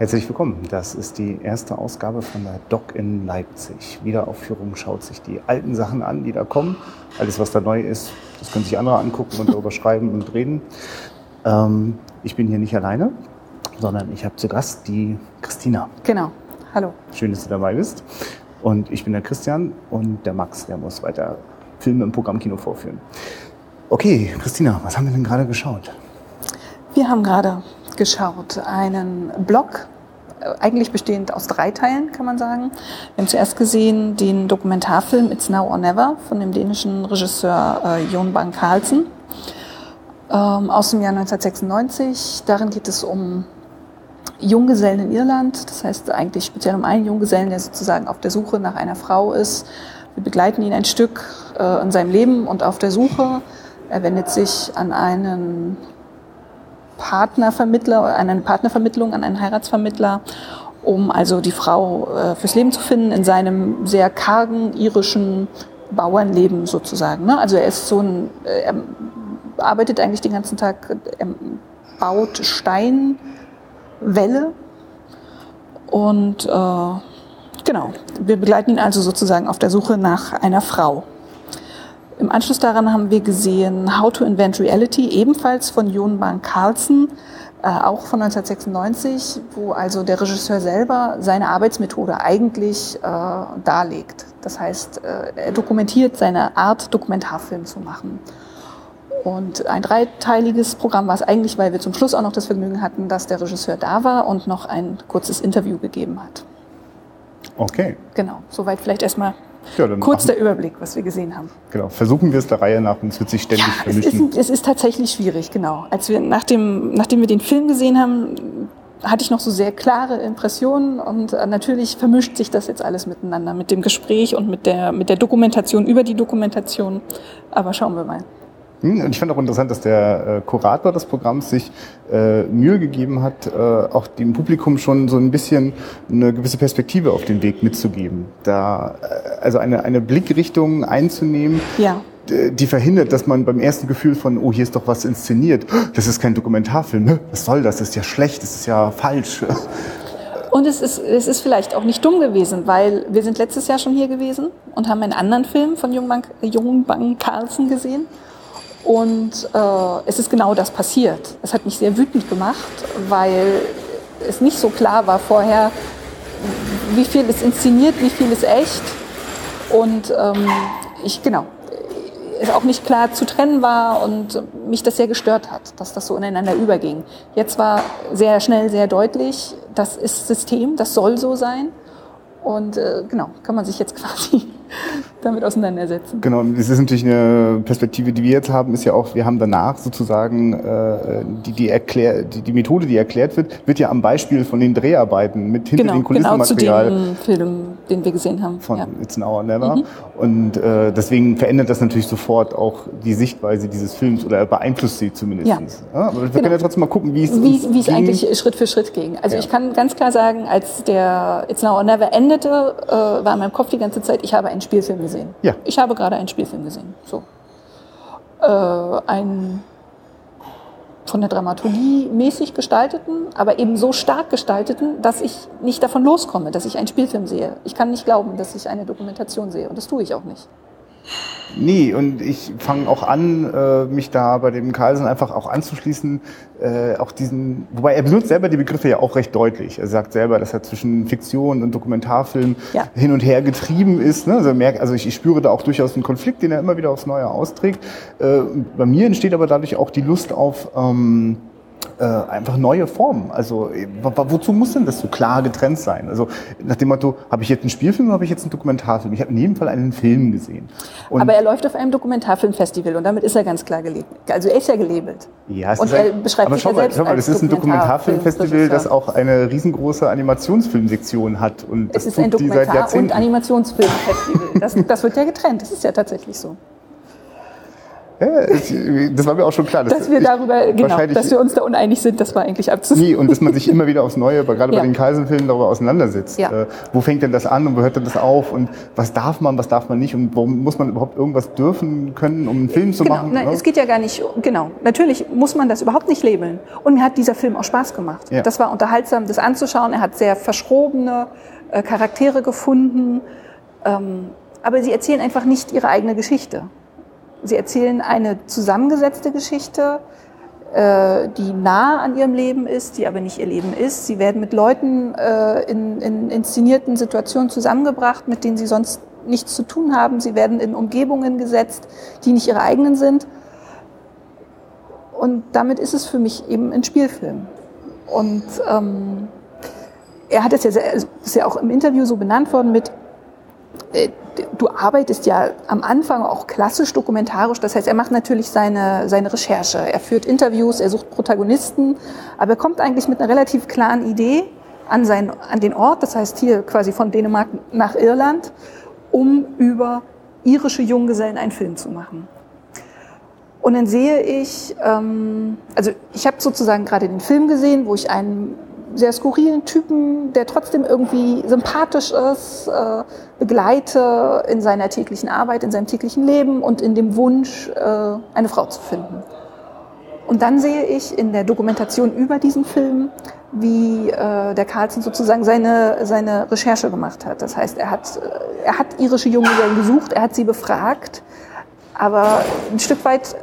Herzlich willkommen. Das ist die erste Ausgabe von der Doc in Leipzig. Wiederaufführung schaut sich die alten Sachen an, die da kommen. Alles, was da neu ist, das können sich andere angucken und darüber schreiben und reden. Ähm, ich bin hier nicht alleine, sondern ich habe zu Gast die Christina. Genau. Hallo. Schön, dass du dabei bist. Und ich bin der Christian und der Max, der muss weiter Filme im Programmkino vorführen. Okay, Christina, was haben wir denn gerade geschaut? Wir haben gerade geschaut einen Blog, äh, eigentlich bestehend aus drei Teilen, kann man sagen. Wir haben zuerst gesehen den Dokumentarfilm It's Now or Never von dem dänischen Regisseur äh, Jon Bang Carlsen ähm, aus dem Jahr 1996. Darin geht es um Junggesellen in Irland, das heißt eigentlich speziell um einen Junggesellen, der sozusagen auf der Suche nach einer Frau ist. Wir begleiten ihn ein Stück äh, in seinem Leben und auf der Suche. Er wendet sich an einen Partnervermittler, eine Partnervermittlung, an einen Heiratsvermittler, um also die Frau äh, fürs Leben zu finden in seinem sehr kargen irischen Bauernleben sozusagen. Ne? Also er ist so ein, äh, er arbeitet eigentlich den ganzen Tag, er baut Steinwälle und äh, genau, wir begleiten ihn also sozusagen auf der Suche nach einer Frau. Im Anschluss daran haben wir gesehen How to Invent Reality, ebenfalls von Jon Bang Carlsen, äh, auch von 1996, wo also der Regisseur selber seine Arbeitsmethode eigentlich äh, darlegt. Das heißt, äh, er dokumentiert seine Art, Dokumentarfilm zu machen. Und ein dreiteiliges Programm war es eigentlich, weil wir zum Schluss auch noch das Vergnügen hatten, dass der Regisseur da war und noch ein kurzes Interview gegeben hat. Okay. Genau, soweit vielleicht erstmal ja, Kurz der Überblick, was wir gesehen haben. Genau, versuchen wir es der Reihe nach und es wird sich ständig ja, vermischen. Es ist, es ist tatsächlich schwierig, genau. Als wir nach dem, nachdem wir den Film gesehen haben, hatte ich noch so sehr klare Impressionen und äh, natürlich vermischt sich das jetzt alles miteinander, mit dem Gespräch und mit der, mit der Dokumentation über die Dokumentation. Aber schauen wir mal. Hm, und ich fand auch interessant, dass der äh, Kurator des Programms sich äh, Mühe gegeben hat, äh, auch dem Publikum schon so ein bisschen eine gewisse Perspektive auf den Weg mitzugeben. Da, äh, also eine, eine Blickrichtung einzunehmen, ja. die verhindert, dass man beim ersten Gefühl von, oh, hier ist doch was inszeniert, das ist kein Dokumentarfilm, was soll das, das ist ja schlecht, das ist ja falsch. Und es ist, es ist vielleicht auch nicht dumm gewesen, weil wir sind letztes Jahr schon hier gewesen und haben einen anderen Film von Jungbank, Jungbank Carlsen gesehen. Und äh, es ist genau das passiert. Es hat mich sehr wütend gemacht, weil es nicht so klar war vorher, wie viel ist inszeniert, wie viel ist echt. Und ähm, ich, genau, es auch nicht klar zu trennen war und mich das sehr gestört hat, dass das so ineinander überging. Jetzt war sehr schnell, sehr deutlich, das ist System, das soll so sein. Und äh, genau, kann man sich jetzt quasi damit auseinandersetzen. Genau, das ist natürlich eine Perspektive, die wir jetzt haben, ist ja auch, wir haben danach sozusagen äh, die, die, erklär, die, die Methode, die erklärt wird, wird ja am Beispiel von den Dreharbeiten mit hinter genau, den Kulissenmaterial. Genau, zu dem Film, den wir gesehen haben. Von ja. It's Now or Never. Mhm. Und äh, deswegen verändert das natürlich sofort auch die Sichtweise dieses Films oder beeinflusst sie zumindest. Ja. ja aber wir genau. können ja trotzdem mal gucken, wie es Wie, wie es eigentlich Schritt für Schritt ging. Also ja. ich kann ganz klar sagen, als der It's Now or Never endete, äh, war in meinem Kopf die ganze Zeit, ich habe einen Spielfilm gesehen. Ja. Ich habe gerade einen Spielfilm gesehen. So. Äh, ein von der Dramaturgie mäßig gestalteten, aber eben so stark gestalteten, dass ich nicht davon loskomme, dass ich einen Spielfilm sehe. Ich kann nicht glauben, dass ich eine Dokumentation sehe und das tue ich auch nicht. Nee, und ich fange auch an, äh, mich da bei dem Carlsen einfach auch anzuschließen, äh, auch diesen, wobei er benutzt selber die Begriffe ja auch recht deutlich. Er sagt selber, dass er zwischen Fiktion und Dokumentarfilm ja. hin und her getrieben ist. Ne? Also, merkt, also ich, ich, spüre da auch durchaus einen Konflikt, den er immer wieder aufs Neue austrägt. Äh, bei mir entsteht aber dadurch auch die Lust auf ähm, äh, einfach neue Formen. Also wozu muss denn das so klar getrennt sein? Also nach dem Motto, habe ich jetzt einen Spielfilm oder habe ich jetzt einen Dokumentarfilm? Ich habe in jedem Fall einen Film gesehen. Und aber er läuft auf einem Dokumentarfilmfestival und damit ist er ganz klar gelabelt. Also er ist ja gelabelt. Ja, es und ist er ein, beschreibt aber sich schau mal, selbst schau mal, das ist ein Dokumentarfilmfestival, das auch eine riesengroße Animationsfilmsektion hat. Und es ist ein Dokumentar- und Animationsfilmfestival. Das, das wird ja getrennt, das ist ja tatsächlich so. Ja, das war mir auch schon klar. Dass, dass wir darüber, genau, dass wir uns da uneinig sind, das war eigentlich abzusehen. Nee, und dass man sich immer wieder aufs Neue, gerade ja. bei den Kaisenfilmen, darüber auseinandersetzt. Ja. Äh, wo fängt denn das an und wo hört denn das auf und was darf man, was darf man nicht und warum muss man überhaupt irgendwas dürfen können, um einen Film zu genau, machen? Nein, ne? es geht ja gar nicht, genau. Natürlich muss man das überhaupt nicht labeln. Und mir hat dieser Film auch Spaß gemacht. Ja. Das war unterhaltsam, das anzuschauen. Er hat sehr verschrobene äh, Charaktere gefunden. Ähm, aber sie erzählen einfach nicht ihre eigene Geschichte. Sie erzählen eine zusammengesetzte Geschichte, äh, die nah an ihrem Leben ist, die aber nicht ihr Leben ist. Sie werden mit Leuten äh, in, in inszenierten Situationen zusammengebracht, mit denen sie sonst nichts zu tun haben. Sie werden in Umgebungen gesetzt, die nicht ihre eigenen sind. Und damit ist es für mich eben ein Spielfilm. Und ähm, er hat es ja, ist ja auch im Interview so benannt worden mit, du arbeitest ja am Anfang auch klassisch dokumentarisch. Das heißt, er macht natürlich seine, seine Recherche. Er führt Interviews, er sucht Protagonisten. Aber er kommt eigentlich mit einer relativ klaren Idee an, sein, an den Ort. Das heißt, hier quasi von Dänemark nach Irland, um über irische Junggesellen einen Film zu machen. Und dann sehe ich, ähm, also ich habe sozusagen gerade den Film gesehen, wo ich einen sehr skurrilen Typen, der trotzdem irgendwie sympathisch ist, äh, begleite in seiner täglichen Arbeit, in seinem täglichen Leben und in dem Wunsch, äh, eine Frau zu finden. Und dann sehe ich in der Dokumentation über diesen Film, wie äh, der Carlsen sozusagen seine, seine Recherche gemacht hat. Das heißt, er hat, er hat irische Junggesellen gesucht, er hat sie befragt, aber ein Stück weit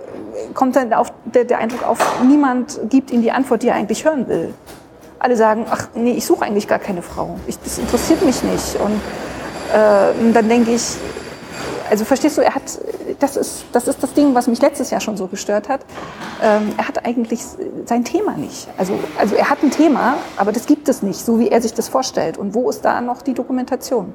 kommt dann auf der, der Eindruck auf, niemand gibt ihm die Antwort, die er eigentlich hören will alle sagen, ach nee, ich suche eigentlich gar keine Frau. Ich, das interessiert mich nicht. Und äh, dann denke ich, also verstehst du, er hat, das ist, das ist das Ding, was mich letztes Jahr schon so gestört hat. Ähm, er hat eigentlich sein Thema nicht. Also, also er hat ein Thema, aber das gibt es nicht, so wie er sich das vorstellt. Und wo ist da noch die Dokumentation?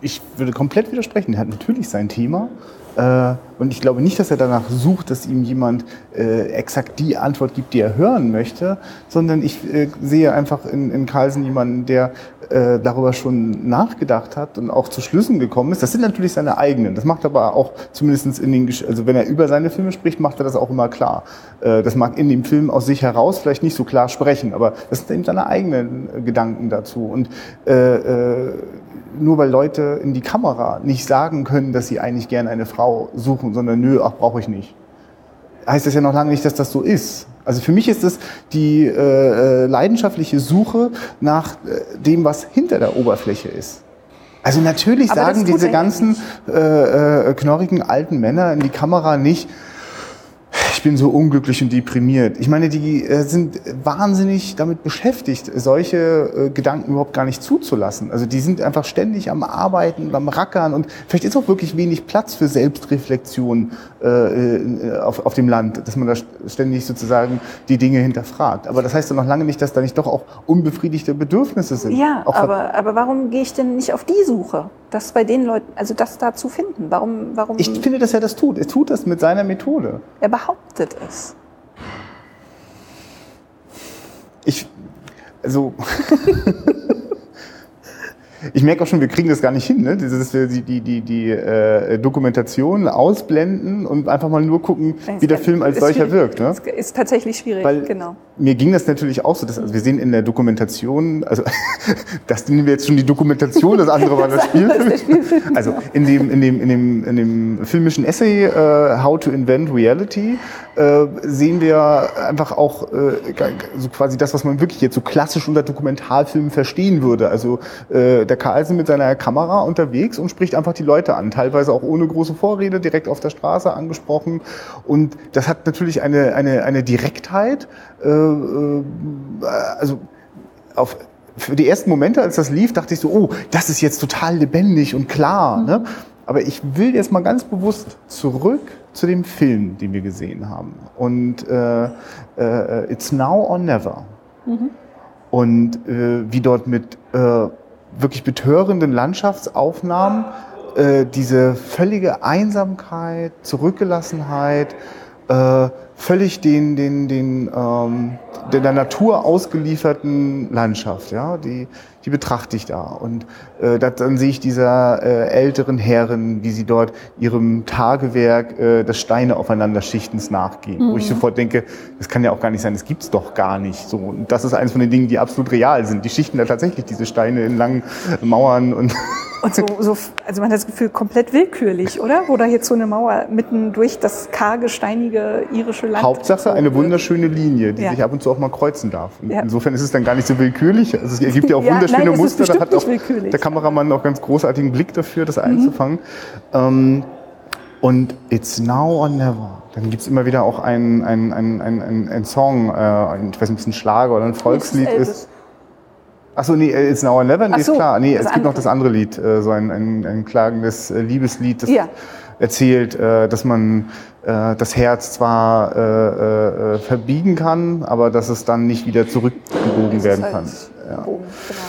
Ich würde komplett widersprechen. Er hat natürlich sein Thema. Äh, und ich glaube nicht, dass er danach sucht, dass ihm jemand äh, exakt die Antwort gibt, die er hören möchte, sondern ich äh, sehe einfach in, in Carlsen jemanden, der äh, darüber schon nachgedacht hat und auch zu Schlüssen gekommen ist. Das sind natürlich seine eigenen. Das macht aber auch zumindest in den, also wenn er über seine Filme spricht, macht er das auch immer klar. Äh, das mag in dem Film aus sich heraus vielleicht nicht so klar sprechen, aber das sind eben seine eigenen Gedanken dazu. Und äh, äh, nur weil Leute in die Kamera nicht sagen können, dass sie eigentlich gerne eine Frau suchen, sondern nö, ach, brauche ich nicht. Heißt das ja noch lange nicht, dass das so ist. Also für mich ist es die äh, äh leidenschaftliche Suche nach äh, dem, was hinter der Oberfläche ist. Also natürlich Aber sagen diese ganzen äh, äh, knorrigen alten Männer in die Kamera nicht, ich bin so unglücklich und deprimiert. Ich meine, die äh, sind wahnsinnig damit beschäftigt, solche äh, Gedanken überhaupt gar nicht zuzulassen. Also die sind einfach ständig am Arbeiten, am Rackern und vielleicht ist auch wirklich wenig Platz für Selbstreflexion äh, auf, auf dem Land, dass man da ständig sozusagen die Dinge hinterfragt. Aber das heißt doch noch lange nicht, dass da nicht doch auch unbefriedigte Bedürfnisse sind. Ja, aber, aber warum gehe ich denn nicht auf die Suche? Das bei den Leuten, also das da zu finden. Warum, warum? Ich finde, dass er das tut. Er tut das mit seiner Methode. Er behauptet es. Ich, also, ich merke auch schon, wir kriegen das gar nicht hin, ne? dass wir die, die, die, die äh, Dokumentation ausblenden und einfach mal nur gucken, wie der Film als solcher wirkt. Ne? Ist tatsächlich schwierig, Weil genau. Mir ging das natürlich auch so, dass, also wir sehen in der Dokumentation, also das nehmen wir jetzt schon die Dokumentation, das andere war das Spielfilm. Also in dem, in dem, in dem, in dem filmischen Essay uh, How to Invent Reality äh, sehen wir einfach auch äh, so quasi das, was man wirklich jetzt so klassisch unter Dokumentarfilmen verstehen würde. Also der Carlsen mit seiner Kamera unterwegs und spricht einfach die Leute an, teilweise auch ohne große Vorrede, direkt auf der Straße angesprochen. Und das hat natürlich eine, eine, eine Direktheit. Äh, äh, also auf für die ersten Momente, als das lief, dachte ich so, oh, das ist jetzt total lebendig und klar. Mhm. Ne? Aber ich will jetzt mal ganz bewusst zurück zu dem Film, den wir gesehen haben. Und äh, äh, It's Now or Never. Mhm. Und äh, wie dort mit äh, wirklich betörenden Landschaftsaufnahmen äh, diese völlige Einsamkeit, Zurückgelassenheit, äh, völlig den, den, den, ähm, der, Natur ausgelieferten Landschaft, ja, die, die betrachte ich da. Und äh, das, dann sehe ich dieser äh, älteren Herren, wie sie dort ihrem Tagewerk äh, des Steine aufeinander Schichtens nachgehen. Mhm. Wo ich mhm. sofort denke, das kann ja auch gar nicht sein, das gibt's doch gar nicht. So, und das ist eines von den Dingen, die absolut real sind. Die schichten da tatsächlich diese Steine in langen Mauern und Und so, so, also man hat das Gefühl, komplett willkürlich, oder? Wo da jetzt so eine Mauer mitten durch das karge, steinige irische Land. Hauptsache eine wunderschöne Linie, die ja. sich ab und zu auch mal kreuzen darf. Ja. Insofern ist es dann gar nicht so willkürlich. Also es ergibt ja auch wunderschöne nein, Muster. Da hat auch der Kameramann auch ganz großartigen Blick dafür, das mhm. einzufangen. Ähm, und It's Now or Never. Dann gibt es immer wieder auch einen ein, ein, ein, ein, Song, äh, ich weiß nicht, ob es ein Schlager oder ein Volkslied ist. Achso, nee, It's Now or Never, nee, so, ist klar. Nee, es gibt noch das andere Lied, äh, so ein, ein, ein klagendes äh, Liebeslied, das ja. erzählt, äh, dass man äh, das Herz zwar äh, äh, verbiegen kann, aber dass es dann nicht wieder zurückgebogen werden kann. Ja. Bogen, genau.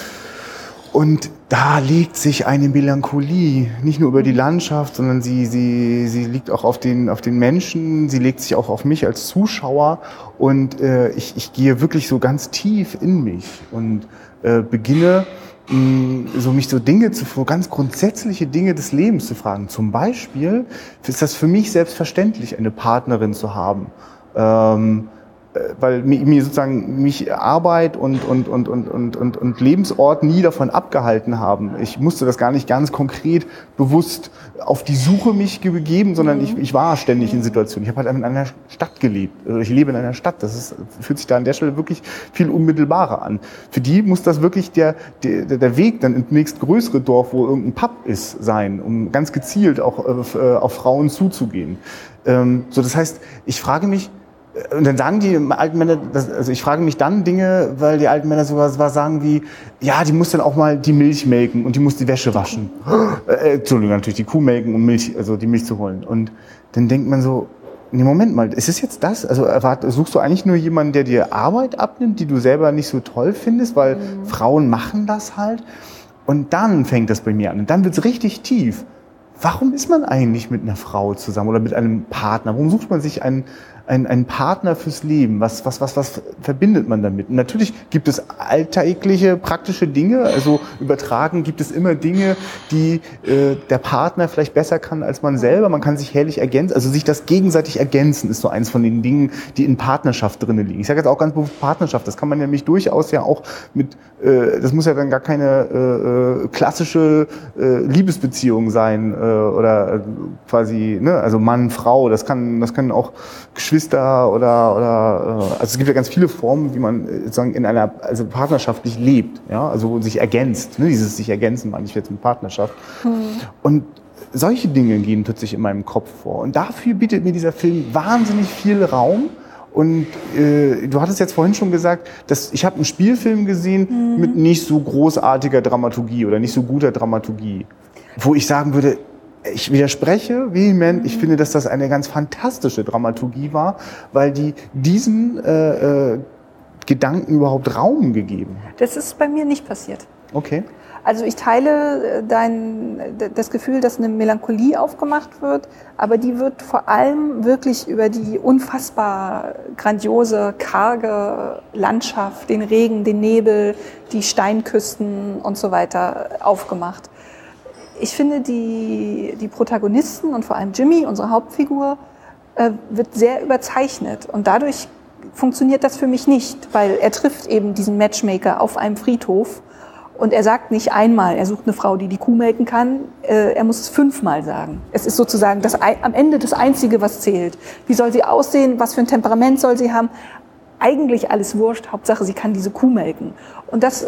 Und da legt sich eine Melancholie, nicht nur über die Landschaft, sondern sie, sie, sie liegt auch auf den, auf den Menschen, sie legt sich auch auf mich als Zuschauer und äh, ich, ich gehe wirklich so ganz tief in mich und äh, beginne, mh, so mich so Dinge zu, ganz grundsätzliche Dinge des Lebens zu fragen. Zum Beispiel ist das für mich selbstverständlich, eine Partnerin zu haben. Ähm, äh, weil mir sozusagen mich Arbeit und, und, und, und, und, und, und Lebensort nie davon abgehalten haben. Ich musste das gar nicht ganz konkret bewusst auf die Suche mich begeben, sondern mhm. ich, ich war ständig in Situationen. Ich habe halt in einer Stadt gelebt. Also ich lebe in einer Stadt. Das ist, fühlt sich da an der Stelle wirklich viel unmittelbarer an. Für die muss das wirklich der, der, der Weg dann ins nächstgrößere Dorf, wo irgendein Pub ist, sein, um ganz gezielt auch äh, auf Frauen zuzugehen. Ähm, so, das heißt, ich frage mich, und dann sagen die alten Männer, das, also ich frage mich dann Dinge, weil die alten Männer sowas was sagen wie, ja, die muss dann auch mal die Milch melken und die muss die Wäsche waschen. Äh, Entschuldigung, natürlich die Kuh melken, um Milch, also die Milch zu holen. Und dann denkt man so, nee, Moment mal, ist es jetzt das? Also erwart, suchst du eigentlich nur jemanden, der dir Arbeit abnimmt, die du selber nicht so toll findest, weil mhm. Frauen machen das halt. Und dann fängt das bei mir an. Und dann wird's richtig tief. Warum ist man eigentlich mit einer Frau zusammen oder mit einem Partner? Warum sucht man sich einen, ein, ein Partner fürs Leben? Was, was, was, was verbindet man damit? Und natürlich gibt es alltägliche, praktische Dinge. Also übertragen gibt es immer Dinge, die äh, der Partner vielleicht besser kann als man selber. Man kann sich herrlich ergänzen. Also sich das gegenseitig ergänzen ist so eins von den Dingen, die in Partnerschaft drinnen liegen. Ich sage jetzt auch ganz bewusst Partnerschaft. Das kann man nämlich durchaus ja auch mit, äh, das muss ja dann gar keine äh, äh klassische äh, Liebesbeziehung sein äh, oder äh, quasi, ne, also Mann, Frau. Das kann, das können auch Geschwister Geschwister oder, oder äh, also es gibt ja ganz viele Formen, wie man äh, sozusagen in einer also partnerschaftlich lebt, ja, also sich ergänzt, ne? dieses sich ergänzen meine ich jetzt mit Partnerschaft. Hm. Und solche Dinge gehen plötzlich in meinem Kopf vor. Und dafür bietet mir dieser Film wahnsinnig viel Raum. Und äh, du hattest jetzt vorhin schon gesagt, dass ich habe einen Spielfilm gesehen mhm. mit nicht so großartiger Dramaturgie oder nicht so guter Dramaturgie, wo ich sagen würde, ich widerspreche vehement. Ich finde, dass das eine ganz fantastische Dramaturgie war, weil die diesen äh, äh, Gedanken überhaupt Raum gegeben. Das ist bei mir nicht passiert. Okay. Also ich teile äh, dein, das Gefühl, dass eine Melancholie aufgemacht wird, aber die wird vor allem wirklich über die unfassbar grandiose, karge Landschaft, den Regen, den Nebel, die Steinküsten und so weiter aufgemacht ich finde, die, die Protagonisten und vor allem Jimmy, unsere Hauptfigur, äh, wird sehr überzeichnet. Und dadurch funktioniert das für mich nicht, weil er trifft eben diesen Matchmaker auf einem Friedhof und er sagt nicht einmal, er sucht eine Frau, die die Kuh melken kann, äh, er muss es fünfmal sagen. Es ist sozusagen das, am Ende das Einzige, was zählt. Wie soll sie aussehen, was für ein Temperament soll sie haben? Eigentlich alles wurscht, Hauptsache sie kann diese Kuh melken. Und das äh,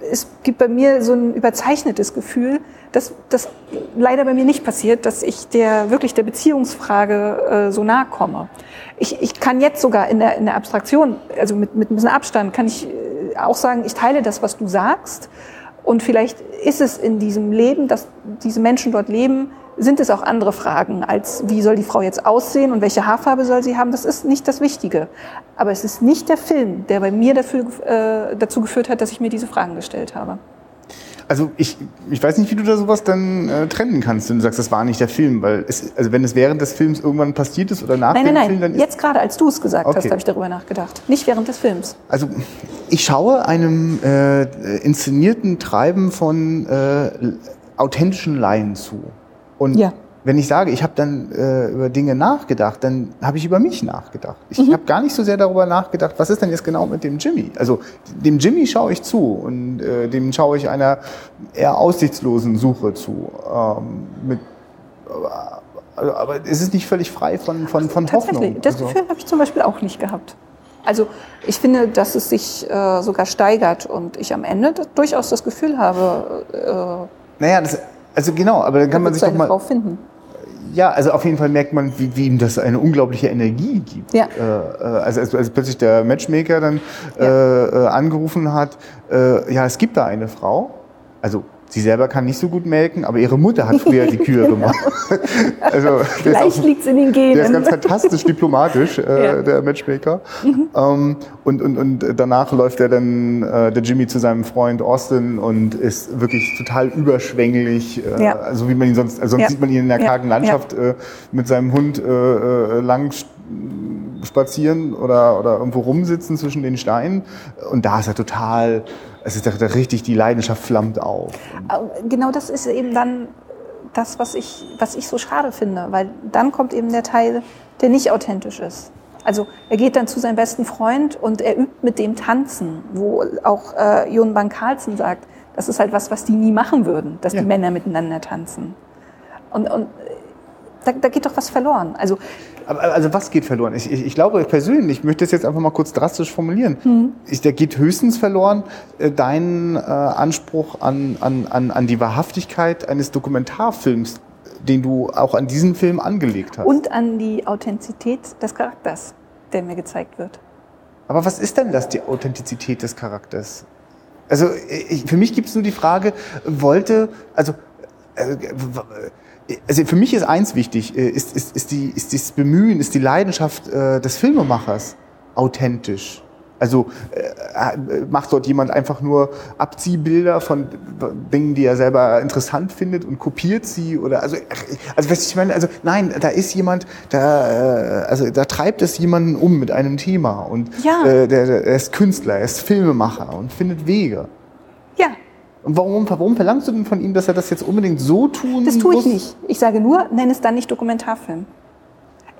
es gibt bei mir so ein überzeichnetes Gefühl, dass das leider bei mir nicht passiert, dass ich der wirklich der Beziehungsfrage äh, so nahe komme. Ich, ich kann jetzt sogar in der, in der Abstraktion, also mit, mit ein bisschen Abstand, kann ich äh, auch sagen, ich teile das, was du sagst. Und vielleicht ist es in diesem Leben, dass diese Menschen dort leben, sind es auch andere Fragen, als wie soll die Frau jetzt aussehen und welche Haarfarbe soll sie haben. Das ist nicht das Wichtige. Aber es ist nicht der Film, der bei mir dafür, äh, dazu geführt hat, dass ich mir diese Fragen gestellt habe. Also ich, ich weiß nicht, wie du da sowas dann äh, trennen kannst, wenn du sagst, das war nicht der Film, weil es, also wenn es während des Films irgendwann passiert ist oder nach Nein, dem nein, Film, dann nein. ist Jetzt gerade, als du es gesagt Okay. hast, habe ich darüber nachgedacht. Nicht während des Films. Also ich schaue einem äh, inszenierten Treiben von äh, authentischen Laien zu. Und Ja. wenn ich sage, ich habe dann äh, über Dinge nachgedacht, dann habe ich über mich nachgedacht. Ich Mhm. habe gar nicht so sehr darüber nachgedacht, was ist denn jetzt genau mit dem Jimmy? Also dem Jimmy schaue ich zu und äh, dem schaue ich einer eher aussichtslosen Suche zu. Ähm, mit, aber, aber es ist nicht völlig frei von, von, von Tatsächlich. Hoffnung. Das Also- Gefühl habe ich zum Beispiel auch nicht gehabt. Also ich finde, dass es sich äh, sogar steigert und ich am Ende durchaus das Gefühl habe, äh, Naja, das, also genau, aber dann kann man wird sich doch mal. Frau finden. Ja, also auf jeden Fall merkt man, wie, wie ihm das eine unglaubliche Energie gibt. Ja. Äh, äh, also als, als plötzlich der Matchmaker dann Ja. äh, äh, angerufen hat, äh, ja, es gibt da eine Frau. Also sie selber kann nicht so gut melken, aber ihre Mutter hat früher die Kühe gemacht. also Vielleicht liegt es in den der ist Genen. ganz fantastisch diplomatisch, äh, Ja. Mhm. der Matchmaker. Ähm, und, und, und danach läuft er dann, äh, der Jimmy, zu seinem Freund Austin und ist wirklich total überschwänglich, äh, Ja. also wie man ihn sonst, also sonst Ja. sieht man ihn in der kargen Landschaft äh, mit seinem Hund äh, äh, lang spazieren oder, oder irgendwo rumsitzen zwischen den Steinen. Und da ist er total, es ist da, da richtig, die Leidenschaft flammt auf. Genau das ist eben dann das, was ich, was ich so schade finde, weil dann kommt eben der Teil, der nicht authentisch ist. Also er geht dann zu seinem besten Freund und er übt mit dem Tanzen, wo auch äh, Jon Bang Carlsen sagt, das ist halt was, was die nie machen würden, dass Ja. die Männer miteinander tanzen. Und, und da, da geht doch was verloren. Also Aber, also was geht verloren? Ich, ich, ich glaube persönlich, ich möchte das jetzt einfach mal kurz drastisch formulieren, Mhm. ich, da geht höchstens verloren äh, dein äh, Anspruch an, an, an, an die Wahrhaftigkeit eines Dokumentarfilms, den du auch an diesen Film angelegt hast. und an die Authentizität des Charakters, der mir gezeigt wird. Aber was ist denn das, die Authentizität des Charakters? Also ich, für mich gibt es nur die Frage, wollte, also, äh, also für mich ist eins wichtig, äh, ist, ist, ist, die, ist das Bemühen, ist die Leidenschaft äh, des Filmemachers authentisch. Also äh, macht dort jemand einfach nur Abziehbilder von Dingen, die er selber interessant findet und kopiert sie oder also also was ich meine also nein da ist jemand da äh, also da treibt es jemanden um mit einem Thema und Ja. äh, der, der er ist Künstler er ist Filmemacher und findet Wege Ja, warum warum verlangst du denn von ihm dass er das jetzt unbedingt so tun Das tue ich muss? nicht. Ich sage nur, nenn es dann nicht Dokumentarfilm.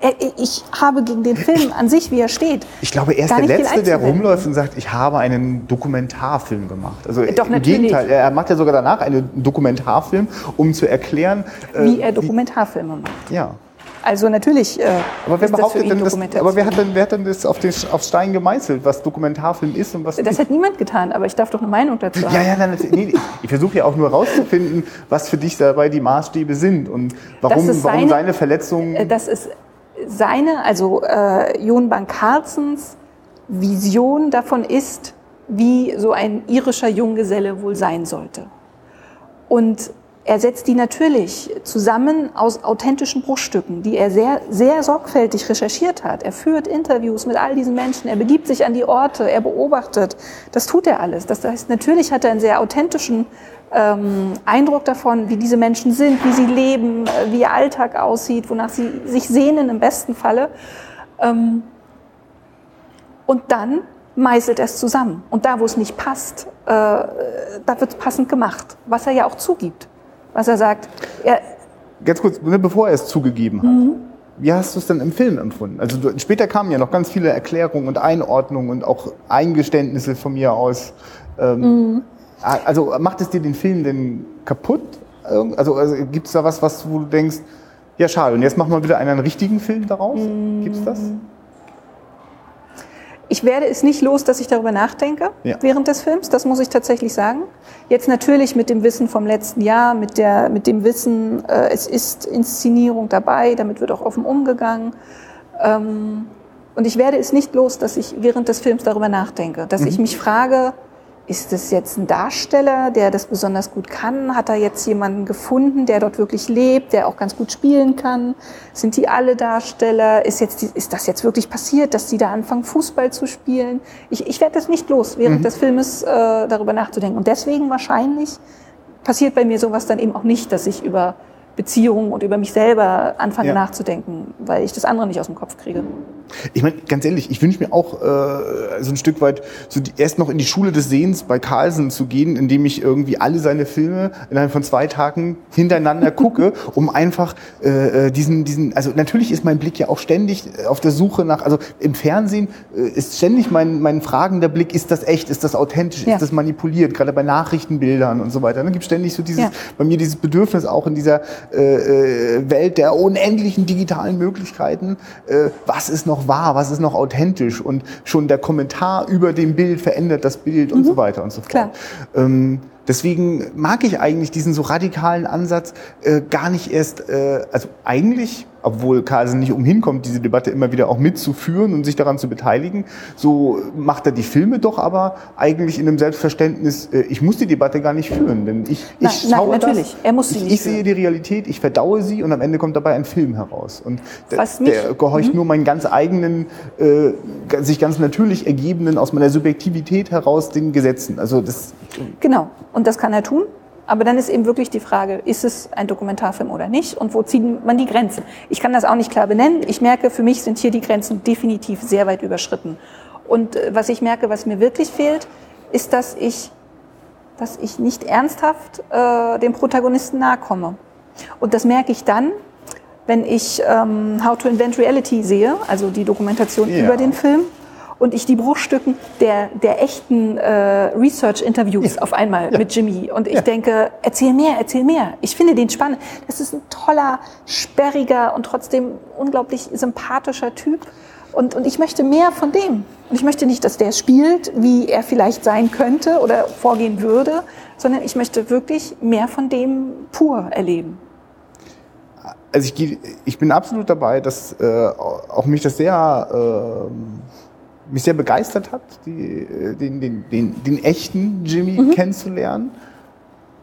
Äh, Ich habe gegen den Film an sich, wie er steht. Ich glaube, er ist der Letzte, der rumläuft und sagt, ich habe einen Dokumentarfilm gemacht. Also Doch, im natürlich. Gegenteil, er macht ja sogar danach einen Dokumentarfilm, um zu erklären, äh, Wie er Dokumentarfilme macht. ja. Also natürlich äh, Aber wer behauptet denn das, aber wer hat denn, wer hat denn das auf, den, auf Stein gemeißelt, was Dokumentarfilm ist und was das nicht? hat niemand getan, aber ich darf doch eine Meinung dazu haben. Ja, ja, nein, nee, ich, versuche ja auch nur rauszufinden, was für dich dabei die Maßstäbe sind und warum, ist warum seine- seine Verletzungen. Äh, Das ist seine, also äh, Jon Bang Carlsens Vision davon ist, wie so ein irischer Junggeselle wohl sein sollte. Und er setzt die natürlich zusammen aus authentischen Bruchstücken, die er sehr, sehr sorgfältig recherchiert hat. Er führt Interviews mit all diesen Menschen, er begibt sich an die Orte, er beobachtet. Das tut er alles. Das heißt, natürlich hat er einen sehr authentischen ähm, Eindruck davon, wie diese Menschen sind, wie sie leben, äh, wie ihr Alltag aussieht, wonach sie sich sehnen im besten Falle. Ähm, und dann meißelt er es zusammen. Und da, wo es nicht passt, äh, da wird es passend gemacht, was er ja auch zugibt. Was er sagt, er, Ganz kurz, ne, bevor er es zugegeben hat. Mhm. Wie hast du es denn im Film empfunden? Also du, später kamen ja noch ganz viele Erklärungen und Einordnungen und auch Eingeständnisse von mir aus. Ähm, Mhm. Also macht es dir den Film denn kaputt? Also, also gibt es da was, was wo du denkst, ja schade, und jetzt machen wir wieder einen richtigen Film daraus? Mhm. Gibt's das? Ich werde es nicht los, dass ich darüber nachdenke Ja. während des Films, das muss ich tatsächlich sagen. Jetzt natürlich mit dem Wissen vom letzten Jahr, mit, der, mit dem Wissen, äh, es ist Inszenierung dabei, damit wird auch offen umgegangen. Ähm, und ich werde es nicht los, dass ich während des Films darüber nachdenke, dass ich mich frage, ist es jetzt ein Darsteller, der das besonders gut kann? Hat er jetzt jemanden gefunden, der dort wirklich lebt, der auch ganz gut spielen kann? Sind die alle Darsteller? Ist, jetzt, ist das jetzt wirklich passiert, dass die da anfangen, Fußball zu spielen? Ich, ich werde das nicht los, während des Filmes äh, darüber nachzudenken. Und deswegen wahrscheinlich passiert bei mir sowas dann eben auch nicht, dass ich über Beziehungen und über mich selber anfange ja. nachzudenken, weil ich das andere nicht aus dem Kopf kriege. Ich meine, ganz ehrlich, ich wünsche mir auch äh, so ein Stück weit so die, erst noch in die Schule des Sehens bei Carlsen zu gehen, indem ich irgendwie alle seine Filme innerhalb von zwei Tagen hintereinander gucke, um einfach äh, äh, diesen, diesen, also natürlich ist mein Blick ja auch ständig auf der Suche nach, also im Fernsehen äh, ist ständig mein, mein fragender Blick, ist das echt, ist das authentisch, ja. ist das manipuliert, gerade bei Nachrichtenbildern und so weiter. Dann gibt ständig so dieses, ja. bei mir dieses Bedürfnis auch in dieser äh, äh, Welt der unendlichen digitalen Möglichkeiten, äh, was ist noch wahr, was ist noch authentisch und schon der Kommentar über dem Bild verändert das Bild mhm. und so weiter und so fort. Ähm, deswegen mag ich eigentlich diesen so radikalen Ansatz äh, gar nicht erst, äh, also eigentlich obwohl Carlsen nicht umhin kommt, diese Debatte immer wieder auch mitzuführen und sich daran zu beteiligen. So macht er die Filme doch aber eigentlich in einem Selbstverständnis, äh, ich muss die Debatte gar nicht führen, denn ich, ich nein, schaue nein, natürlich. das, er muss sie ich, nicht ich sehe die Realität, ich verdaue sie und am Ende kommt dabei ein Film heraus. Und der, der gehorcht mhm. nur meinen ganz eigenen, äh, sich ganz natürlich ergebenden, aus meiner Subjektivität heraus den Gesetzen. Also das, genau, und das kann er tun. Aber dann ist eben wirklich die Frage, ist es ein Dokumentarfilm oder nicht und wo zieht man die Grenzen? Ich kann das auch nicht klar benennen. Ich merke, für mich sind hier die Grenzen definitiv sehr weit überschritten. Und äh, was ich merke, was mir wirklich fehlt, ist, dass ich, dass ich nicht ernsthaft äh, dem Protagonisten nahe komme. Und das merke ich dann, wenn ich ähm, How to Invent Reality sehe, also die Dokumentation ja. über den Film und ich die Bruchstücken der, der echten äh, Research-Interviews ja. auf einmal ja. mit Jimmy. Und ich ja. denke, erzähl mehr, erzähl mehr. Ich finde den spannend. Das ist ein toller, sperriger und trotzdem unglaublich sympathischer Typ. Und, und ich möchte mehr von dem. Und ich möchte nicht, dass der spielt, wie er vielleicht sein könnte oder vorgehen würde, sondern ich möchte wirklich mehr von dem pur erleben. Also ich, ich bin absolut dabei, dass äh, auch mich das sehr äh, mich sehr begeistert hat, die, äh, den, den, den, den echten Jimmy mhm. kennenzulernen.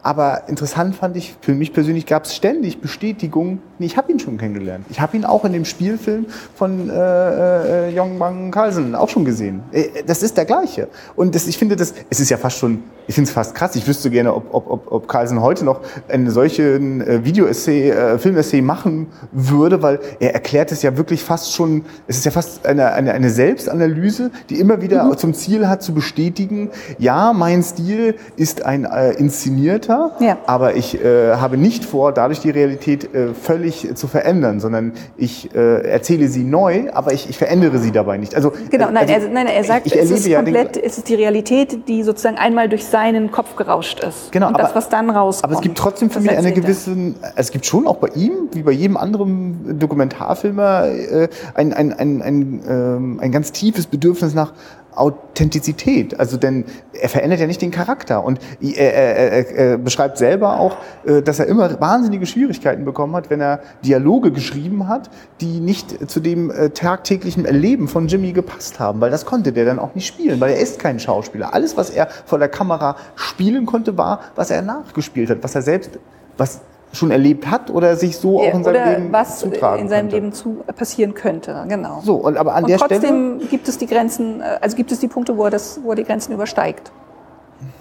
Aber interessant fand ich, für mich persönlich gab es ständig Bestätigung, nee, ich habe ihn schon kennengelernt. Ich habe ihn auch in dem Spielfilm von äh, äh, Jong Bang Carlsen auch schon gesehen. Äh, das ist der gleiche. Und das, ich finde, das, es ist ja fast schon, ich finde es fast krass. Ich wüsste gerne, ob, ob, ob, ob Carlsen heute noch einen solchen äh, Video-Essay, äh, Film-Essay machen würde, weil er erklärt es ja wirklich fast schon, es ist ja fast eine, eine, eine Selbstanalyse, die immer wieder mhm. zum Ziel hat, zu bestätigen, ja, mein Stil ist ein äh, inszenierter, weiter, ja. aber ich äh, habe nicht vor, dadurch die Realität äh, völlig zu verändern, sondern ich äh, erzähle sie neu, aber ich, ich verändere sie dabei nicht. Also, genau, äh, nein, also, er, nein, er sagt, ich, ich es, ist ja komplett, den, es ist die Realität, die sozusagen einmal durch seinen Kopf gerauscht ist. Genau, und aber, das, was dann rauskommt. Aber es gibt trotzdem für mich eine gewisse, es gibt schon auch bei ihm, wie bei jedem anderen Dokumentarfilmer, äh, ein, ein, ein, ein, ähm, ein ganz tiefes Bedürfnis nach Authentizität. Also denn er verändert ja nicht den Charakter und er, er, er, er beschreibt selber auch, äh, dass er immer wahnsinnige Schwierigkeiten bekommen hat, wenn er Dialoge geschrieben hat, die nicht zu dem äh, tagtäglichen Erleben von Jimmy gepasst haben, weil das konnte der dann auch nicht spielen, weil er ist kein Schauspieler. Alles, was er vor der Kamera spielen konnte, war, was er nachgespielt hat, was er selbst, was schon erlebt hat oder sich so auch in seinem Leben was zutragen in seinem könnte. Leben zu passieren könnte, genau. So und aber an und der trotzdem Stelle gibt es die Grenzen, äh, also gibt es die Punkte, wo er das, wo er die Grenzen übersteigt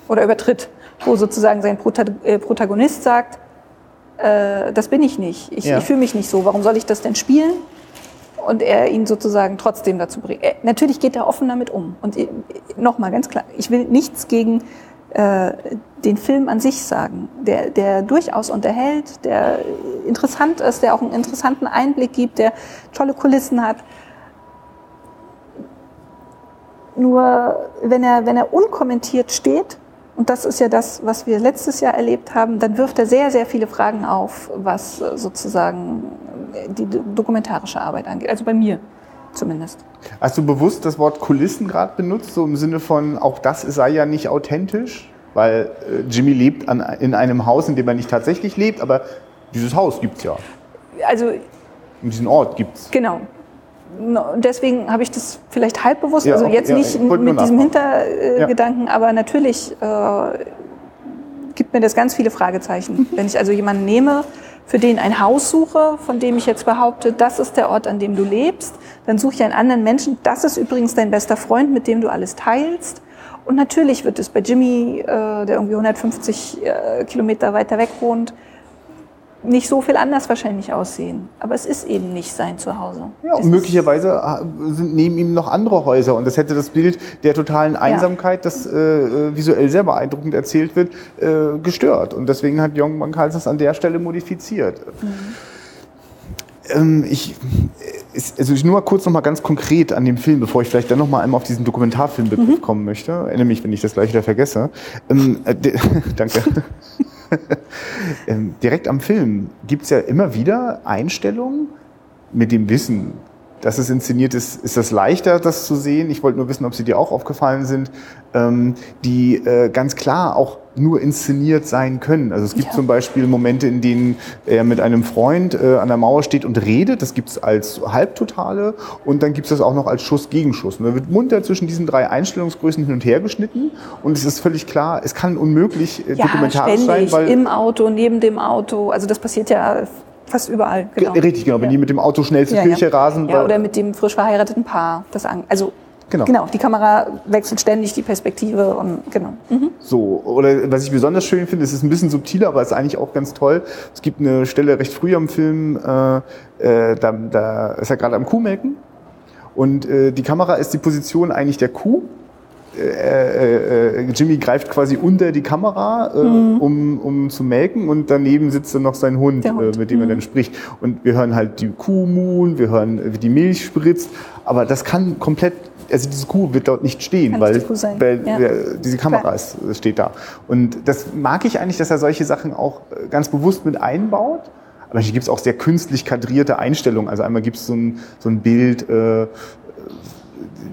oder übertritt, wo sozusagen sein äh, Protagonist sagt, äh, das bin ich nicht, ich, ja. ich fühle mich nicht so, warum soll ich das denn spielen? Und er ihn sozusagen trotzdem dazu bringt. Er, natürlich geht er offen damit um. Und äh, nochmal ganz klar, ich will nichts gegen äh, den Film an sich sagen, der, der durchaus unterhält, der interessant ist, der auch einen interessanten Einblick gibt, der tolle Kulissen hat. Nur wenn er, wenn er unkommentiert steht, und das ist ja das, was wir letztes Jahr erlebt haben, dann wirft er sehr, sehr viele Fragen auf, was sozusagen die dokumentarische Arbeit angeht. Also bei mir zumindest. Hast du bewusst das Wort Kulissen gerade benutzt, so im Sinne von, auch das sei ja nicht authentisch? Weil äh, Jimmy lebt an, in einem Haus, in dem er nicht tatsächlich lebt, aber dieses Haus gibt es ja. Also. In diesem Ort gibt es. Genau. Und deswegen habe ich das vielleicht halb bewusst, ja, also jetzt ja, nicht mit diesem Hintergedanken, ja. aber natürlich äh, gibt mir das ganz viele Fragezeichen. Mhm. Wenn ich also jemanden nehme, für den ein Haus suche, von dem ich jetzt behaupte, das ist der Ort, an dem du lebst, dann suche ich einen anderen Menschen, das ist übrigens dein bester Freund, mit dem du alles teilst. Und natürlich wird es bei Jimmy, äh, der irgendwie 150 äh, Kilometer weiter weg wohnt, nicht so viel anders wahrscheinlich aussehen. Aber es ist eben nicht sein Zuhause. Ja, und möglicherweise äh, sind neben ihm noch andere Häuser und das hätte das Bild der totalen Einsamkeit, ja. das äh, äh, visuell sehr beeindruckend erzählt wird, äh, gestört. Und deswegen hat Jong Mankals das an der Stelle modifiziert. Mhm. Ähm, ich, also ich nur mal kurz noch mal ganz konkret an dem Film, bevor ich vielleicht dann noch mal einmal auf diesen Dokumentarfilmbegriff mhm. kommen möchte. Erinnere mich, wenn ich das gleich wieder vergesse. Ähm, äh, danke. ähm, direkt am Film gibt es ja immer wieder Einstellungen mit dem Wissen, dass es inszeniert ist, ist das leichter, das zu sehen. Ich wollte nur wissen, ob sie dir auch aufgefallen sind, ähm, die äh, ganz klar auch nur inszeniert sein können. Also es gibt ja. zum Beispiel Momente, in denen er mit einem Freund äh, an der Mauer steht und redet. Das gibt es als Halbtotale und dann gibt es das auch noch als Schuss gegenschuss Und da wird munter zwischen diesen drei Einstellungsgrößen hin und her geschnitten und es ist völlig klar, es kann unmöglich äh, ja, dokumentarisch ständig, sein. Weil im Auto, neben dem Auto. Also das passiert ja Fast überall, genau. Richtig, genau. Wenn die mit dem Auto schnell zur Kirche rasen. Ja, oder mit dem frisch verheirateten Paar. Das also Genau. genau, die Kamera wechselt ständig die Perspektive und genau. Mhm. So, oder was ich besonders schön finde, es ist ein bisschen subtiler, aber es ist eigentlich auch ganz toll. Es gibt eine Stelle recht früh am Film, äh, äh, da, da ist er gerade am Kuhmelken und äh, die Kamera ist die Position eigentlich der Kuh äh, äh, Jimmy greift quasi unter die Kamera, äh, mhm. um, um zu melken und daneben sitzt dann noch sein Hund, Hund. Äh, mit dem mhm. er dann spricht. Und wir hören halt die Kuh muhen, wir hören, wie die Milch spritzt, aber das kann komplett also diese Kuh wird dort nicht stehen, kann weil, weil ja. diese Kamera ist, steht da. Und das mag ich eigentlich, dass er solche Sachen auch äh, ganz bewusst mit einbaut. Aber hier gibt es auch sehr künstlich kadrierte Einstellungen. Also einmal gibt es so ein, so ein Bild, äh,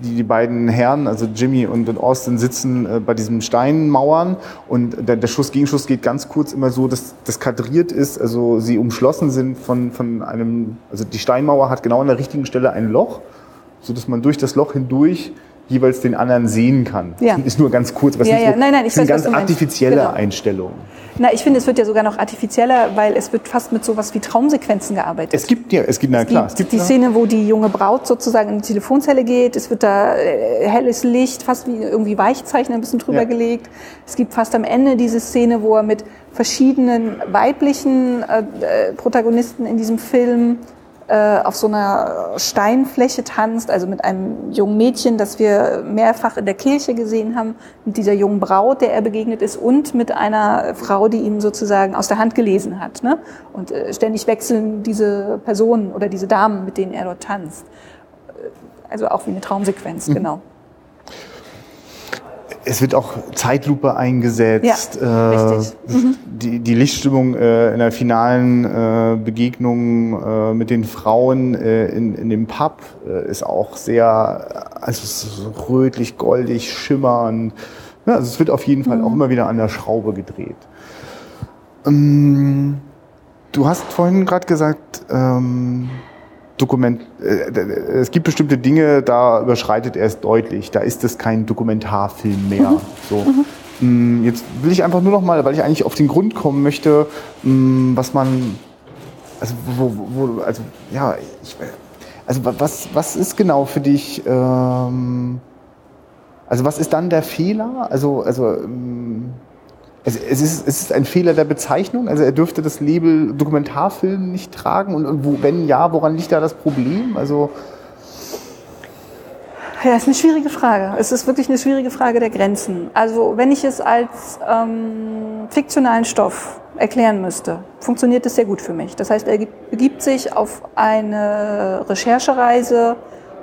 die, die beiden Herren, also Jimmy und, und Austin, sitzen äh, bei diesen Steinmauern. Und der, der Schuss Gegenschuss geht ganz kurz immer so, dass das kadriert ist, also sie umschlossen sind von, von einem, also die Steinmauer hat genau an der richtigen Stelle ein Loch, so dass man durch das Loch hindurch jeweils den anderen sehen kann. Ja. Das ist nur ganz kurz, was ja, ja. So, nein, nein, ich weiß, ganz artifizielle genau. Einstellungen. Na, ich finde, es wird ja sogar noch artifizieller, weil es wird fast mit sowas wie Traumsequenzen gearbeitet. Es gibt ja, es gibt, na klar, es gibt die Szene, wo die junge Braut sozusagen in die Telefonzelle geht. Es wird da äh, helles Licht, fast wie irgendwie Weichzeichen ein bisschen drüber ja. gelegt. Es gibt fast am Ende diese Szene, wo er mit verschiedenen weiblichen äh, äh Protagonisten in diesem Film auf so einer Steinfläche tanzt, also mit einem jungen Mädchen, das wir mehrfach in der Kirche gesehen haben, mit dieser jungen Braut, der er begegnet ist, und mit einer Frau, die ihn sozusagen aus der Hand gelesen hat. Ne? Und äh, ständig wechseln diese Personen oder diese Damen, mit denen er dort tanzt. Äh, also auch wie eine Traumsequenz, mhm. genau. Es wird auch Zeitlupe eingesetzt. Ja, äh, richtig. Mhm. Die, die Lichtstimmung äh, in der finalen äh, Begegnung äh, mit den Frauen äh, in, in dem Pub äh, ist auch sehr, also rötlich, goldig, schimmernd. Ja, also es wird auf jeden Fall mhm. auch immer wieder an der Schraube gedreht. Ähm, du hast vorhin gerade gesagt, ähm, Dokument, äh, es gibt bestimmte Dinge, da überschreitet er es deutlich. Da ist es kein Dokumentarfilm mehr. Mhm. So. Mhm. Jetzt will ich einfach nur noch mal, weil ich eigentlich auf den Grund kommen möchte, mm, was man, also wo, wo also ja, ich, also was, was ist genau für dich, ähm, also was ist dann der Fehler? Also, also ähm, es, es, ist, es ist ein Fehler der Bezeichnung. Also er dürfte das Label Dokumentarfilm nicht tragen. Und, und wo, wenn ja, woran liegt da das Problem? Also ja, ist eine schwierige Frage. Es ist wirklich eine schwierige Frage der Grenzen. Also wenn ich es als ähm, fiktionalen Stoff erklären müsste, funktioniert das sehr gut für mich. Das heißt, er begibt sich auf eine Recherchereise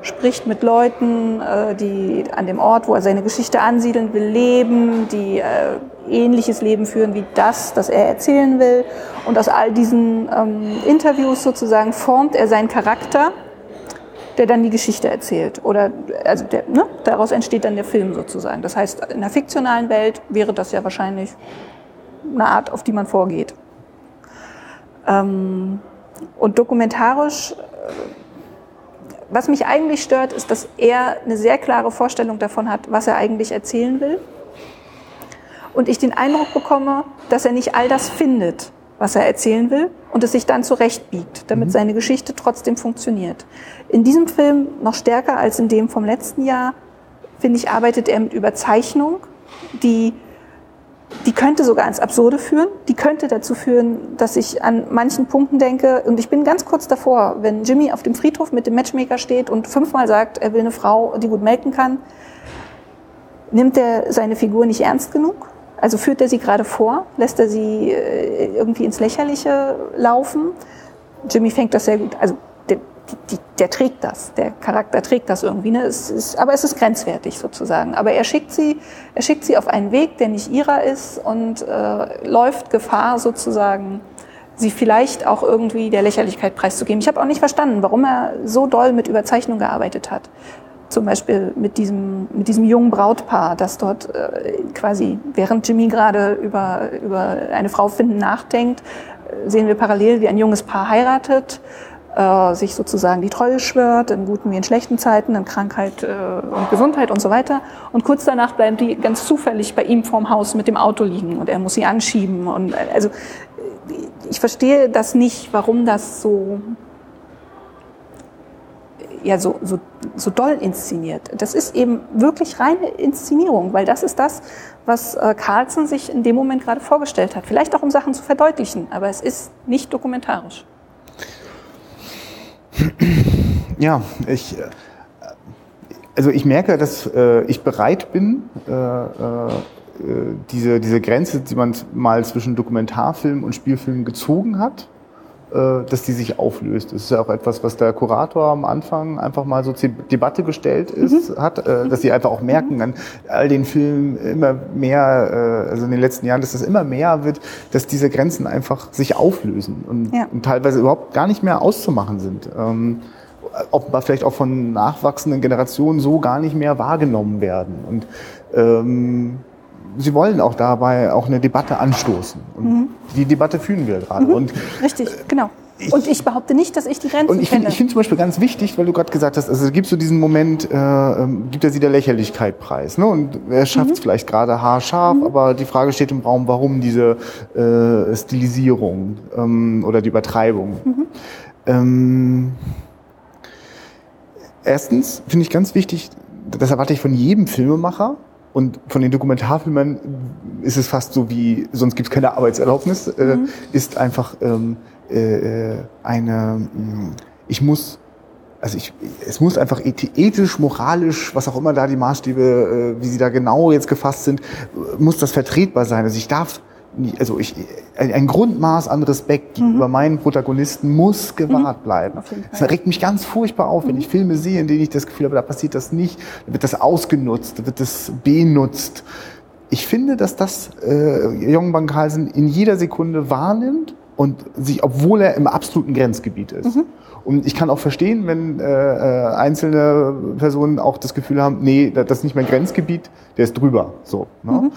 spricht mit Leuten, äh, die an dem Ort, wo er seine Geschichte ansiedeln will, leben, die äh, ähnliches Leben führen wie das, das er erzählen will. Und aus all diesen ähm, Interviews sozusagen formt er seinen Charakter, der dann die Geschichte erzählt. Oder also der, ne, daraus entsteht dann der Film sozusagen. Das heißt, in der fiktionalen Welt wäre das ja wahrscheinlich eine Art, auf die man vorgeht. Ähm, und dokumentarisch äh, was mich eigentlich stört, ist, dass er eine sehr klare Vorstellung davon hat, was er eigentlich erzählen will. Und ich den Eindruck bekomme, dass er nicht all das findet, was er erzählen will und es sich dann zurechtbiegt, damit mhm. seine Geschichte trotzdem funktioniert. In diesem Film noch stärker als in dem vom letzten Jahr finde ich, arbeitet er mit Überzeichnung, die, die könnte sogar ins Absurde führen. Die könnte dazu führen, dass ich an manchen Punkten denke, und ich bin ganz kurz davor, wenn Jimmy auf dem Friedhof mit dem Matchmaker steht und fünfmal sagt, er will eine Frau, die gut melken kann, nimmt er seine Figur nicht ernst genug? Also führt er sie gerade vor? Lässt er sie äh, irgendwie ins Lächerliche laufen? Jimmy fängt das sehr gut, also der, die, der trägt das, der Charakter trägt das irgendwie, ne? es ist, aber es ist grenzwertig sozusagen. Aber er schickt sie, er schickt sie auf einen Weg, der nicht ihrer ist und äh, läuft Gefahr sozusagen, sie vielleicht auch irgendwie der Lächerlichkeit preiszugeben. Ich habe auch nicht verstanden, warum er so doll mit Überzeichnung gearbeitet hat. Zum Beispiel mit diesem, mit diesem jungen Brautpaar, das dort äh, quasi, während Jimmy gerade über, über eine Frau finden nachdenkt, sehen wir parallel, wie ein junges Paar heiratet, äh, sich sozusagen die Treue schwört, in guten wie in schlechten Zeiten, in Krankheit äh, und Gesundheit und so weiter. Und kurz danach bleiben die ganz zufällig bei ihm vorm Haus mit dem Auto liegen und er muss sie anschieben. Und äh, also ich verstehe das nicht, warum das so ja so, so, so doll inszeniert. Das ist eben wirklich reine Inszenierung, weil das ist das, was äh, Carlsen sich in dem Moment gerade vorgestellt hat. Vielleicht auch um Sachen zu verdeutlichen, aber es ist nicht dokumentarisch. Ja, ich, äh, also ich merke, dass äh, ich bereit bin, äh, äh, diese, diese Grenze, die man mal zwischen Dokumentarfilm und Spielfilm gezogen hat, dass die sich auflöst. Das ist ja auch etwas, was der Kurator am Anfang einfach mal so zur Debatte gestellt ist, mhm. hat, äh, dass sie einfach auch merken an all den Filmen immer mehr, äh, also in den letzten Jahren, dass das immer mehr wird, dass diese Grenzen einfach sich auflösen und, ja. und teilweise überhaupt gar nicht mehr auszumachen sind. Ähm, offenbar vielleicht auch von nachwachsenden Generationen so gar nicht mehr wahrgenommen werden. Und ähm, sie wollen auch dabei auch eine Debatte anstoßen. Und mhm. die Debatte führen wir gerade. Mhm. Und, Richtig, genau. Ich, und ich behaupte nicht, dass ich die Grenzen Und ich finde find zum Beispiel ganz wichtig, weil du gerade gesagt hast, also gibt so diesen Moment, äh, ähm, gibt er sie der Lächerlichkeit preis. Ne? Und er schafft es mhm. vielleicht gerade haarscharf, mhm. aber die Frage steht im Raum, warum diese äh, Stilisierung ähm, oder die Übertreibung. Mhm. Ähm, erstens finde ich ganz wichtig, das erwarte ich von jedem Filmemacher, und von den Dokumentarfilmern ist es fast so wie, sonst gibt es keine Arbeitserlaubnis, äh, mhm. ist einfach ähm, äh, eine, mm, ich muss, also ich, es muss einfach ethisch, moralisch, was auch immer da die Maßstäbe, äh, wie sie da genau jetzt gefasst sind, muss das vertretbar sein. Also ich darf also ich, ein Grundmaß an Respekt gegenüber mhm. meinen Protagonisten muss gewahrt mhm. bleiben. Das regt mich ganz furchtbar auf, mhm. wenn ich Filme sehe, in denen ich das Gefühl habe, da passiert das nicht, da wird das ausgenutzt, da wird das benutzt. Ich finde, dass das äh, Jong Bang Carlsen in jeder Sekunde wahrnimmt und sich, obwohl er im absoluten Grenzgebiet ist. Mhm. Und ich kann auch verstehen, wenn äh, äh einzelne Personen auch das Gefühl haben, nee, das ist nicht mein Grenzgebiet, der ist drüber. So. Ne?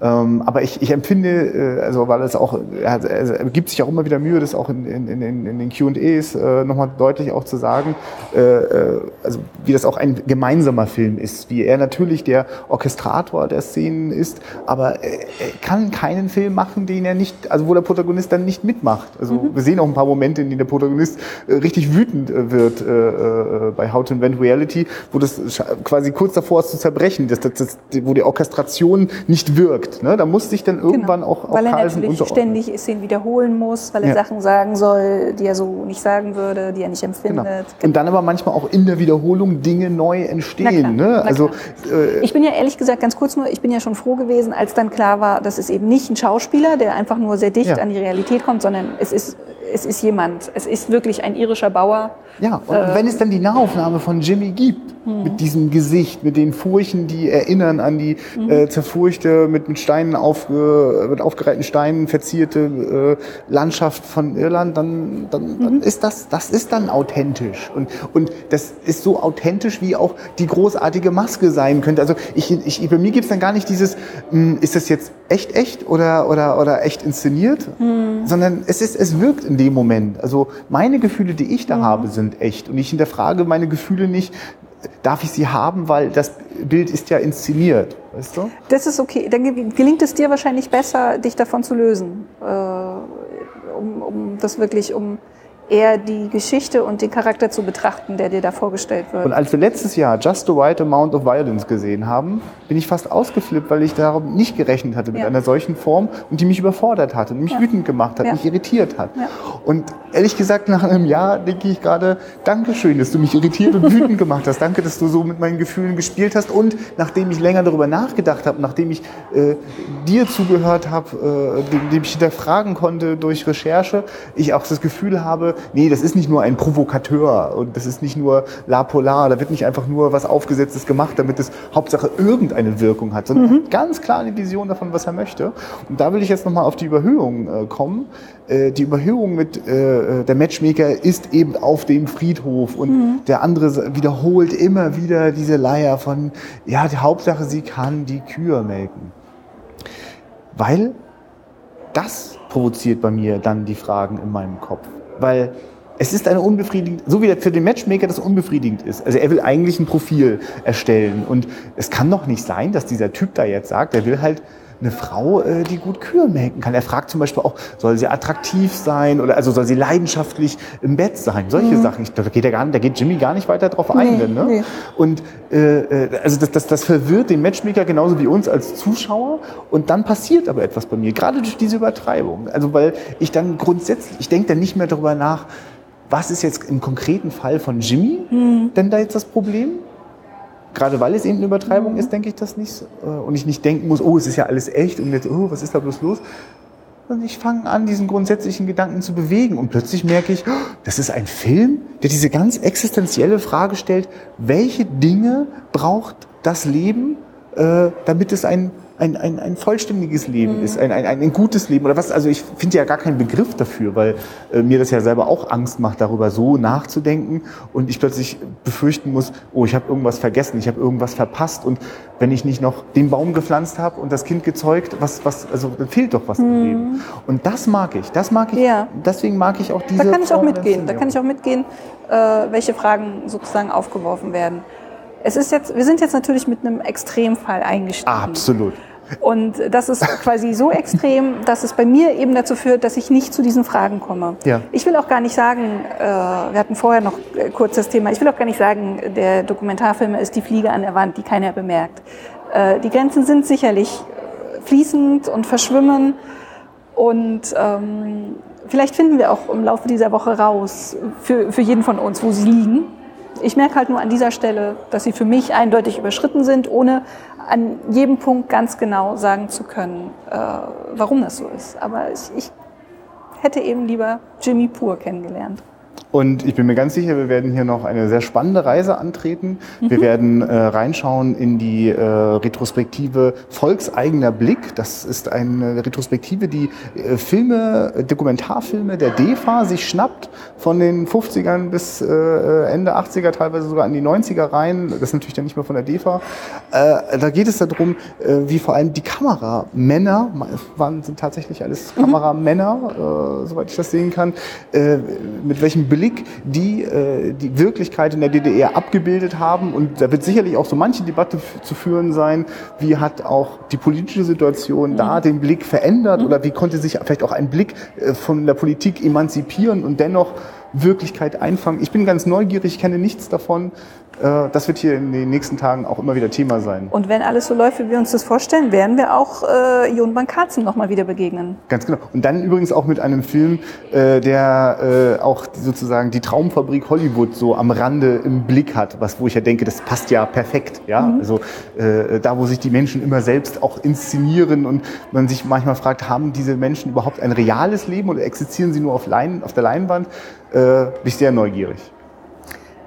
Ähm, aber ich, ich empfinde, äh, also weil es auch, er, er gibt sich auch immer wieder Mühe, das auch in, in, in, in den Q&As äh, nochmal deutlich auch zu sagen, äh, äh, also wie das auch ein gemeinsamer Film ist, wie er natürlich der Orchestrator der Szenen ist, aber er kann keinen Film machen, den er nicht, also wo der Protagonist dann nicht mitmacht. Also mhm. wir sehen auch ein paar Momente, in denen der Protagonist äh, richtig wütend äh, wird äh, äh, bei How to Invent Reality, wo das quasi kurz davor ist zu zerbrechen, dass, das, das, wo die Orchestration nicht wirkt wirkt. Ne? Da muss sich dann genau. irgendwann genau. auch, auch Weil er natürlich ständig Szenen wiederholen muss, weil er ja. Sachen sagen soll, die er so nicht sagen würde, die er nicht empfindet. Genau. Und dann aber manchmal auch in der Wiederholung Dinge neu entstehen. Ne? Also, äh, ich bin ja ehrlich gesagt, ganz kurz nur, ich bin ja schon froh gewesen, als dann klar war, dass es eben nicht ein Schauspieler, der einfach nur sehr dicht ja. an die Realität kommt, sondern es ist es ist jemand, es ist wirklich ein irischer Bauer. Ja, und äh, wenn es dann die Nahaufnahme von Jimmy gibt, mhm. mit diesem Gesicht, mit den Furchen, die erinnern an die mhm. äh, zerfurchte, mit, mit Steinen auf, äh, mit aufgereihten Steinen verzierte äh, Landschaft von Irland, dann, dann, mhm. dann ist das, das ist dann authentisch. Und, und das ist so authentisch, wie auch die großartige Maske sein könnte. Also ich, ich, bei mir gibt es dann gar nicht dieses, mh, hm, ist das jetzt echt echt oder, oder, oder echt inszeniert, mhm. sondern es ist, es wirkt in dem Moment. Also meine Gefühle, die ich da mhm. habe, sind echt. Und ich hinterfrage meine Gefühle nicht, darf ich sie haben, weil das Bild ist ja inszeniert, weißt du? Das ist okay. Dann gelingt es dir wahrscheinlich besser, dich davon zu lösen, äh, um, um das wirklich, um eher die Geschichte und den Charakter zu betrachten, der dir da vorgestellt wird. Und als wir letztes Jahr Just the Right Amount of Violence gesehen haben, bin ich fast ausgeflippt, weil ich darum nicht gerechnet hatte mit Ja. einer solchen Form und die mich überfordert hat und mich Ja. wütend gemacht hat, Ja. mich irritiert hat. Und ehrlich gesagt, nach einem Jahr denke ich gerade, Dankeschön, dass du mich irritiert und wütend gemacht hast. Danke, dass du so mit meinen Gefühlen gespielt hast. Und nachdem ich länger darüber nachgedacht habe, nachdem ich äh, dir zugehört habe, äh, dem, dem ich hinterfragen konnte durch Recherche, ich auch das Gefühl habe, nee, das ist nicht nur ein Provokateur und das ist nicht nur La Polar, da wird nicht einfach nur was Aufgesetztes gemacht, damit es Hauptsache irgendeine Wirkung hat, sondern er hat ganz klar eine Vision davon, was er möchte. Und da will ich jetzt nochmal auf die Überhöhung äh, kommen. Äh, die Überhöhung mit äh, der Matchmaker ist eben auf dem Friedhof und der andere wiederholt immer wieder diese Leier von, ja, die Hauptsache, sie kann die Kühe melken. Weil das provoziert bei mir dann die Fragen in meinem Kopf. Weil es ist eine unbefriedigend, so wie für den Matchmaker das unbefriedigend ist. Also er will eigentlich ein Profil erstellen. Und es kann doch nicht sein, dass dieser Typ da jetzt sagt, er will halt eine Frau, äh, die gut Kühe melken kann. Er fragt zum Beispiel auch, soll sie attraktiv sein oder also soll sie leidenschaftlich im Bett sein? Solche Sachen. Ich, da geht er gar nicht, da geht Jimmy gar nicht weiter drauf ein. Nee, denn, ne? nee. Und äh, äh, also das, das, das verwirrt den Matchmaker genauso wie uns als Zuschauer. Und dann passiert aber etwas bei mir, gerade durch diese Übertreibung. Also weil ich dann grundsätzlich, ich denke dann nicht mehr darüber nach, was ist jetzt im konkreten Fall von Jimmy denn da jetzt das Problem? Gerade weil es eben eine Übertreibung ist, denke ich das nicht. Äh, Und ich nicht denken muss, oh, es ist ja alles echt und jetzt, oh, was ist da bloß los? Und ich fange an, diesen grundsätzlichen Gedanken zu bewegen. Und plötzlich merke ich, oh, das ist ein Film, der diese ganz existenzielle Frage stellt, welche Dinge braucht das Leben, äh, damit es ein, ein, ein, ein vollständiges Leben ist, ein, ein, ein gutes Leben oder was. Also ich finde ja gar keinen Begriff dafür, weil äh, mir das ja selber auch Angst macht, darüber so nachzudenken und ich plötzlich befürchten muss, oh, ich habe irgendwas vergessen, ich habe irgendwas verpasst und wenn ich nicht noch den Baum gepflanzt habe und das Kind gezeugt, was, was, also dann fehlt doch was im Leben. Und das mag ich, das mag ich, Ja. deswegen mag ich auch diese Da kann ich auch mitgehen. Da kann ich auch mitgehen, äh, welche Fragen sozusagen aufgeworfen werden. Es ist jetzt, wir sind jetzt natürlich mit einem Extremfall eingestiegen. Absolut. Und das ist quasi so extrem, dass es bei mir eben dazu führt, dass ich nicht zu diesen Fragen komme. Ja. Ich will auch gar nicht sagen, äh, wir hatten vorher noch äh, kurz das Thema, ich will auch gar nicht sagen, der Dokumentarfilm ist die Fliege an der Wand, die keiner bemerkt. Äh, die Grenzen sind sicherlich fließend und verschwimmen und ähm, vielleicht finden wir auch im Laufe dieser Woche raus, für, für jeden von uns, wo sie liegen. Ich merke halt nur an dieser Stelle, dass sie für mich eindeutig überschritten sind, ohne an jedem Punkt ganz genau sagen zu können, äh, warum das so ist. Aber ich, ich hätte eben lieber Jimmy Pur kennengelernt. Und ich bin mir ganz sicher, wir werden hier noch eine sehr spannende Reise antreten. Wir werden äh, reinschauen in die äh, Retrospektive Volkseigener Blick. Das ist eine Retrospektive, die äh, Filme, äh, Dokumentarfilme der DEFA sich schnappt, von den 50ern bis äh, Ende 80er, teilweise sogar an die 90er rein. Das ist natürlich dann nicht mehr von der DEFA. Äh, da geht es darum, äh, wie vor allem die Kameramänner, waren, sind tatsächlich alles Kameramänner, äh, soweit ich das sehen kann, äh, mit welchem Blick die äh, die Wirklichkeit in der DDR abgebildet haben. Und da wird sicherlich auch so manche Debatte zu führen sein, wie hat auch die politische Situation da den Blick verändert oder wie konnte sich vielleicht auch ein Blick äh, von der Politik emanzipieren und dennoch Wirklichkeit einfangen. Ich bin ganz neugierig, ich kenne nichts davon. Äh, Das wird hier in den nächsten Tagen auch immer wieder Thema sein. Und wenn alles so läuft, wie wir uns das vorstellen, werden wir auch äh, Jon van Karzen nochmal wieder begegnen. Ganz genau. Und dann übrigens auch mit einem Film, äh, der äh, auch sozusagen die Traumfabrik Hollywood so am Rande im Blick hat, was wo ich ja denke, das passt ja perfekt. Ja, also äh, da, wo sich die Menschen immer selbst auch inszenieren und man sich manchmal fragt, haben diese Menschen überhaupt ein reales Leben oder existieren sie nur auf, Lein, auf der Leinwand? Äh, bin ich sehr neugierig.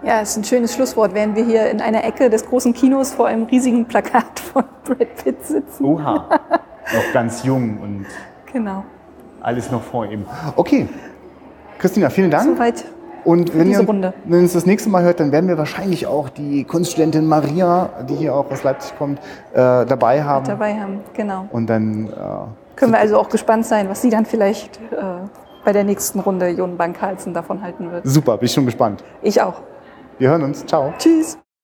Ja, ist ein schönes Schlusswort, während wir hier in einer Ecke des großen Kinos vor einem riesigen Plakat von Brad Pitt sitzen. Oha, noch ganz jung und Genau. alles noch vor ihm. Okay, Christina, vielen Dank. Soweit. Und wenn diese ihr Runde. wenn ihr uns das nächste Mal hört, dann werden wir wahrscheinlich auch die Kunststudentin Maria, die hier auch aus Leipzig kommt, äh, dabei haben. dabei haben. Genau. Und dann äh, Können wir also auch gespannt sein, was sie dann vielleicht äh, bei der nächsten Runde Jon Bankhalzen davon halten wird. super, bin ich schon gespannt. Ich auch. Wir hören uns. Ciao. Tschüss.